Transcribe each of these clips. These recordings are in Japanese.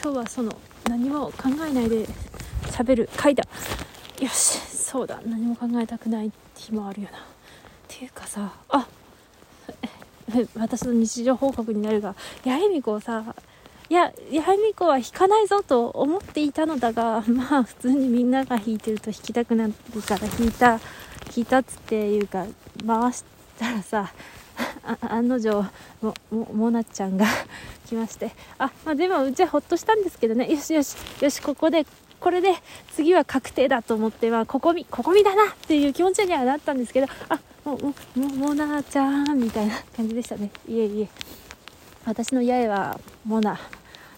今日はその何も考えないで喋る回だよしそうだ。何も考えたくない日もあるよな。っていうかさあ 私の日常報告になるが八重美子さいや八重美子は弾かないぞと思っていたのだが まあ普通にみんなが弾いてると弾きたくなるから弾いた弾いたっつっていうか回したらさ案 の定ももなちゃんが 来まして。あ、まあ、でもうちはほっとしたんですけどね。よしよしよしここでこれで次は確定だと思って、まあ、ここみここみだなっていう気持ちにはなったんですけど。あももももなちゃんみたいな感じでしたね。いえいえ。私の八重はモナ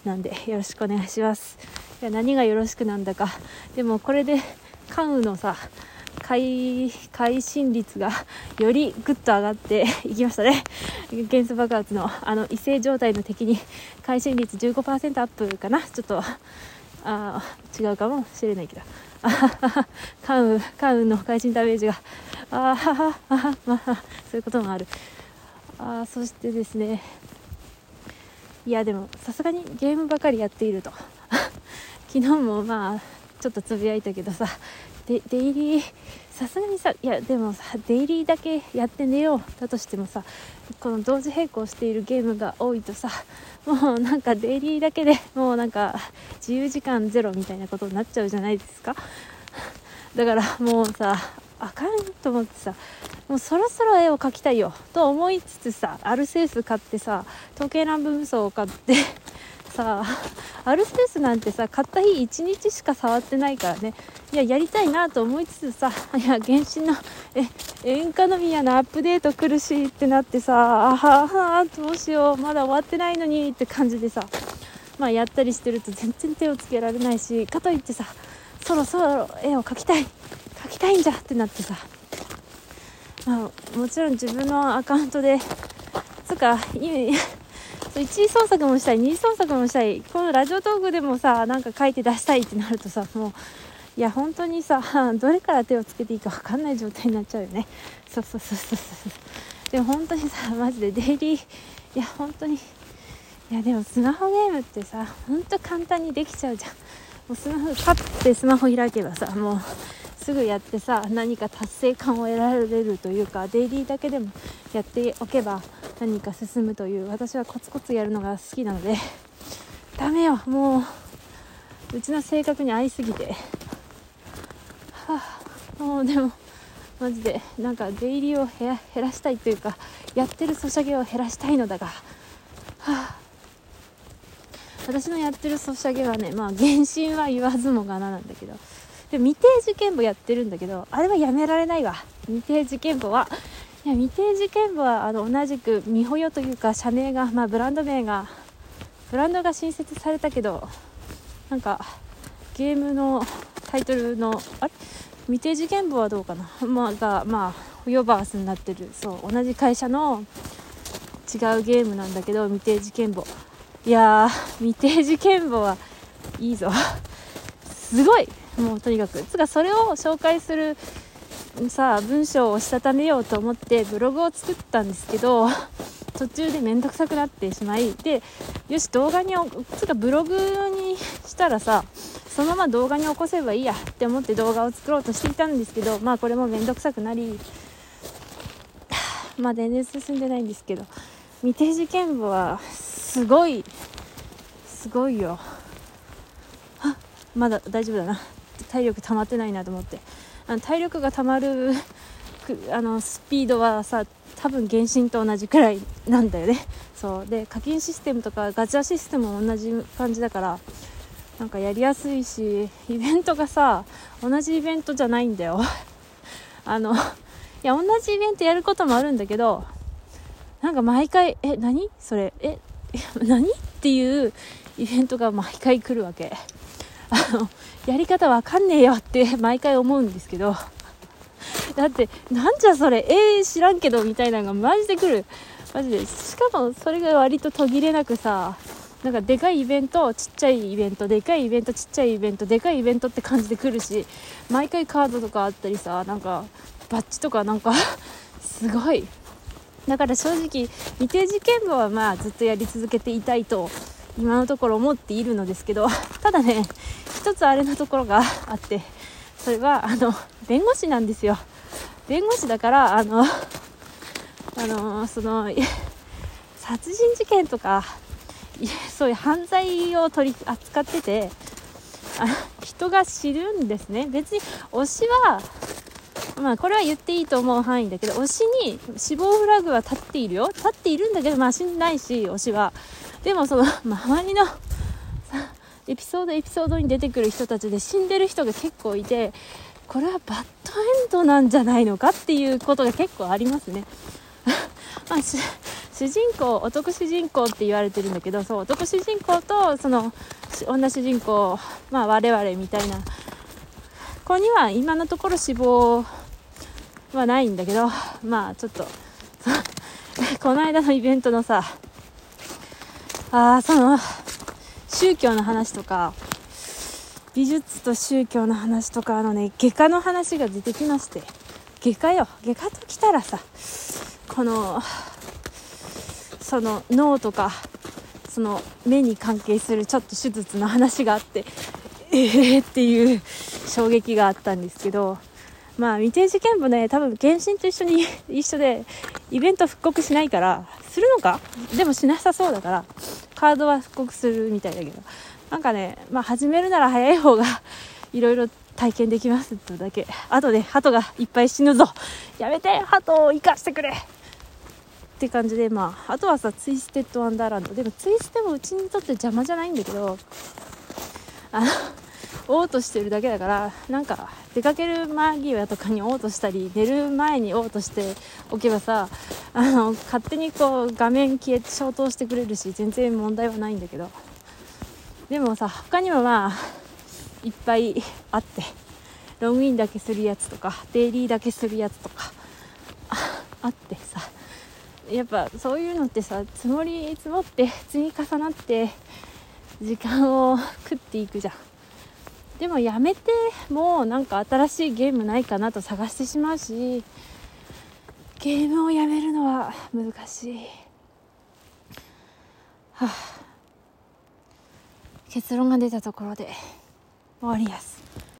なんでよろしくお願いします。いや何がよろしくなんだか。でもこれで関羽のさ会会心率がよりぐっと上がって いきましたね。元素爆発のあの異性状態の敵に会心率15%アップかな？ちょっとあ違うかもしれないけど。関羽関羽の会心ダメージが。あはははあそういうこともある。あそしてですね。いやでもさすがにゲームばかりやっていると。昨日もまあちょっとつぶやいたけどさ。デイリーさすがにさいやでもさデイリーだけやって寝よう。だとしてもさこの同時並行しているゲームが多いとさもうなんかデイリーだけでもうなんか自由時間ゼロみたいなことになっちゃうじゃないですか。だからもうさあかんと思ってさもうそろそろ絵を描きたいよと思いつつさアルセウス買ってさ時計乱舞無双を買ってさ アルセウスなんてさ買った日1日しか触ってないからね。いややりたいなと思いつつさ いや原神のえ演歌の宮のアップデート来るしってなってさあははどうしようまだ終わってないのにって感じでさまあやったりしてると全然手をつけられないしかといってさそろそろ絵を描きたい描きたいんじゃってなってさ。まあもちろん自分のアカウントでつう1次創作もしたい2次創作もしたい。このラジオトークでもさなんか書いて出したいってなるとさもういや本当にさ どれから手をつけていいか分かんない状態になっちゃうよね。そうそうそうそうそう。でも本当にさマジでデイリーいや本当にいやでもスマホゲームってさほんと簡単にできちゃうじゃん。もうスマホパッてスマホ開けばさもうすぐやってさ何か達成感を得られるというかデイリーだけでもやっておけば何か進むという私はコツコツやるのが好きなので ダメよもううちの性格に合いすぎて。はあもうでもマジでなんか出入りを減らしたいというかやってるソシャゲを減らしたいのだが。はあ。私のやってるソシャゲはねまあ原神は言わずもがななんだけど。で未定受験簿やってるんだけどあれはやめられないわ。未定受験簿はいや未定事件部はあの同じく美穂よというか社名が、まあ、ブランド名がブランドが新設されたけどなんかゲームのタイトルのあれ？未定事件部はどうかな、まあ、がまあホヨバースになってる。そう同じ会社の違うゲームなんだけど未定事件簿いやー未定事件簿はいいぞ。すごい！もうとにかく。つかそれを紹介するさあ文章をしたためようと思ってブログを作ったんですけど 途中で面倒くさくなってしまいでよし動画につかブログにしたらさそのまま動画に起こせばいいやって思って動画を作ろうとしていたんですけどまあこれも面倒くさくなり まあ全然進んでないんですけど未定事件簿はすごいすごいよ。あまだ大丈夫だな。体力溜まってないなと思って。あの体力がたまる あのスピードはさ多分原神と同じくらいなんだよね。そう。で課金システムとかガチャシステムも同じ感じだからなんかやりやすいしイベントがさ同じイベントじゃないんだよ。あのいや同じイベントやることもあるんだけどなんか毎回え何？それえ 何？っていうイベントが毎回来るわけ。あのやり方わかんねえよって毎回思うんですけど。だってなんじゃそれえー、知らんけどみたいなのがマジで来る。マジで。しかもそれが割と途切れなくさなんかでかいイベントちっちゃいイベントでかいイベントちっちゃいイベントでかいイベントって感じで来るし毎回カードとかあったりさなんかバッジとかなんかすごい。だから正直未定事件簿はまあずっとやり続けていたいと今のところ思っているのですけど ただね一つあれのところが あってそれはあの弁護士なんですよ。弁護士だからあのあのその殺人事件とかそういう犯罪を取り扱っててあ人が知るんですね。別に推しはまあこれは言っていいと思う範囲だけど推しに死亡フラグは立っているよ。立っているんだけどまあ死んないし推しは。でもその 周りのエピソードエピソードに出てくる人たちで死んでる人が結構いてこれはバッドエンドなんじゃないのかっていうことが結構ありますね。まあ、主人公男主人公って言われてるんだけどそう男主人公とその女主人公、まあ、我々みたいな子には今のところ死亡はないんだけどまあちょっと この間のイベントのさあその宗教の話とか美術と宗教の話とかあのね外科の話が出てきまして外科よ。外科ときたらさこのその脳とかその目に関係するちょっと手術の話があってええー、っていう衝撃があったんですけどまあ未定事件部ね多分原神と一緒に 一緒でイベント復刻しないからするのか？でもしなさそうだからカードは復刻するみたいだけど。なんかねまあ始めるなら早い方が いろいろ体験できますってだけ。あとで鳩がいっぱい死ぬぞ。やめて鳩を生かしてくれ。って感じでまああとはさツイステッドワンダーランドでもツイステもうちにとって邪魔じゃないんだけどあの嘔吐してるだけだからなんか出かける間際とかに嘔吐したり寝る前に嘔吐しておけばさあの勝手にこう画面消えて消灯してくれるし全然問題はないんだけど。でもさ他にもまあいっぱいあって。ログインだけするやつとかデイリーだけするやつとかあってさ。やっぱそういうのってさ積もり積もって積み重なって時間を食っていくじゃん。でもやめてもうなんか新しいゲームないかなと探してしまうしゲームをやめるのは難しい。はあ。結論が出たところで終わりやす。